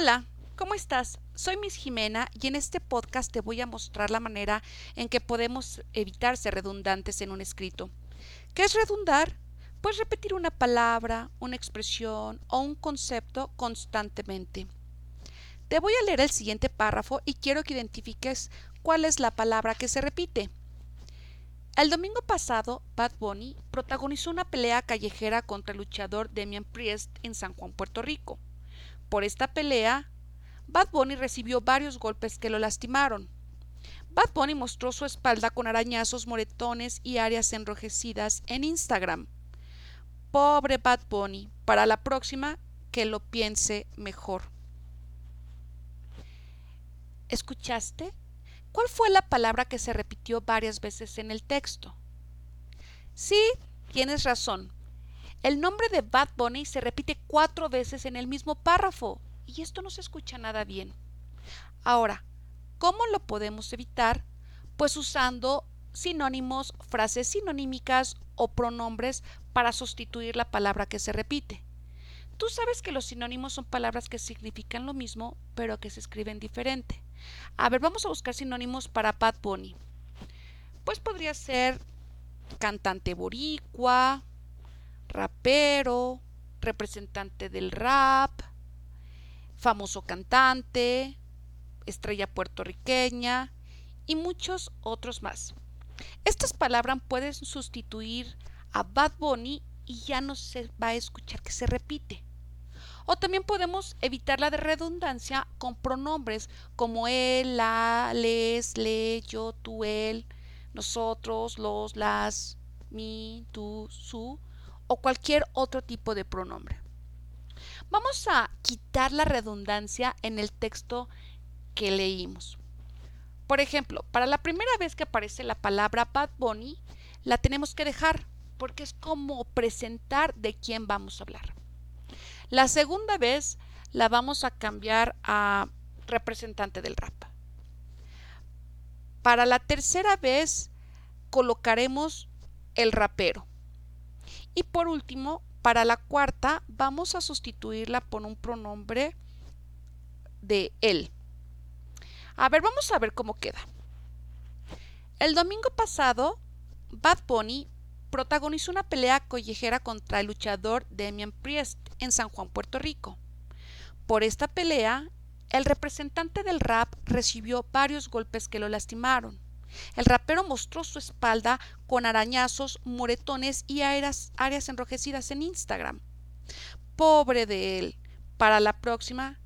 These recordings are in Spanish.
Hola, ¿cómo estás? Soy Miss Jimena y en este podcast te voy a mostrar la manera en que podemos evitar ser redundantes en un escrito. ¿Qué es redundar? Pues repetir una palabra, una expresión o un concepto constantemente. Te voy a leer el siguiente párrafo y quiero que identifiques cuál es la palabra que se repite. El domingo pasado, Bad Bunny protagonizó una pelea callejera contra el luchador Demian Priest en San Juan, Puerto Rico. Por esta pelea, Bad Bunny recibió varios golpes que lo lastimaron. Bad Bunny mostró su espalda con arañazos, moretones y áreas enrojecidas en Instagram. Pobre Bad Bunny, para la próxima que lo piense mejor. ¿Escuchaste? ¿Cuál fue la palabra que se repitió varias veces en el texto? Sí, tienes razón. El nombre de Bad Bunny se repite cuatro veces en el mismo párrafo y esto no se escucha nada bien. Ahora, ¿cómo lo podemos evitar? Pues usando sinónimos, frases sinonímicas o pronombres para sustituir la palabra que se repite. Tú sabes que los sinónimos son palabras que significan lo mismo, pero que se escriben diferente. A ver, vamos a buscar sinónimos para Bad Bunny. Pues podría ser cantante boricua, rapero, representante del rap, famoso cantante, estrella puertorriqueña y muchos otros más. Estas palabras pueden sustituir a Bad Bunny y ya no se va a escuchar que se repite. O también podemos evitar la de redundancia con pronombres como él, la, les, le, yo, tú, él, nosotros, los, las, mi, tú, su o cualquier otro tipo de pronombre. Vamos a quitar la redundancia en el texto que leímos. Por ejemplo, para la primera vez que aparece la palabra Bad Bunny, la tenemos que dejar porque es como presentar de quién vamos a hablar. La segunda vez la vamos a cambiar a representante del rap. Para la tercera vez colocaremos el rapero. Y por último, para la cuarta vamos a sustituirla por un pronombre de él. A ver, vamos a ver cómo queda. El domingo pasado, Bad Bunny protagonizó una pelea collejera contra el luchador Demian Priest en San Juan, Puerto Rico. Por esta pelea, el representante del rap recibió varios golpes que lo lastimaron. El rapero mostró su espalda con arañazos, moretones y áreas, enrojecidas en Instagram. Pobre de él. Para la próxima,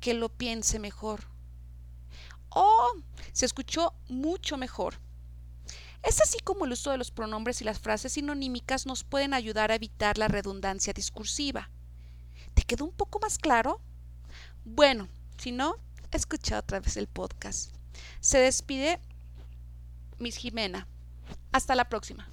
que lo piense mejor. Oh, se escuchó mucho mejor. Es así como el uso de los pronombres y las frases sinonímicas nos pueden ayudar a evitar la redundancia discursiva. ¿Te quedó un poco más claro? Bueno, si no, escucha otra vez el podcast. Se despide Miss Jimena. Hasta la próxima.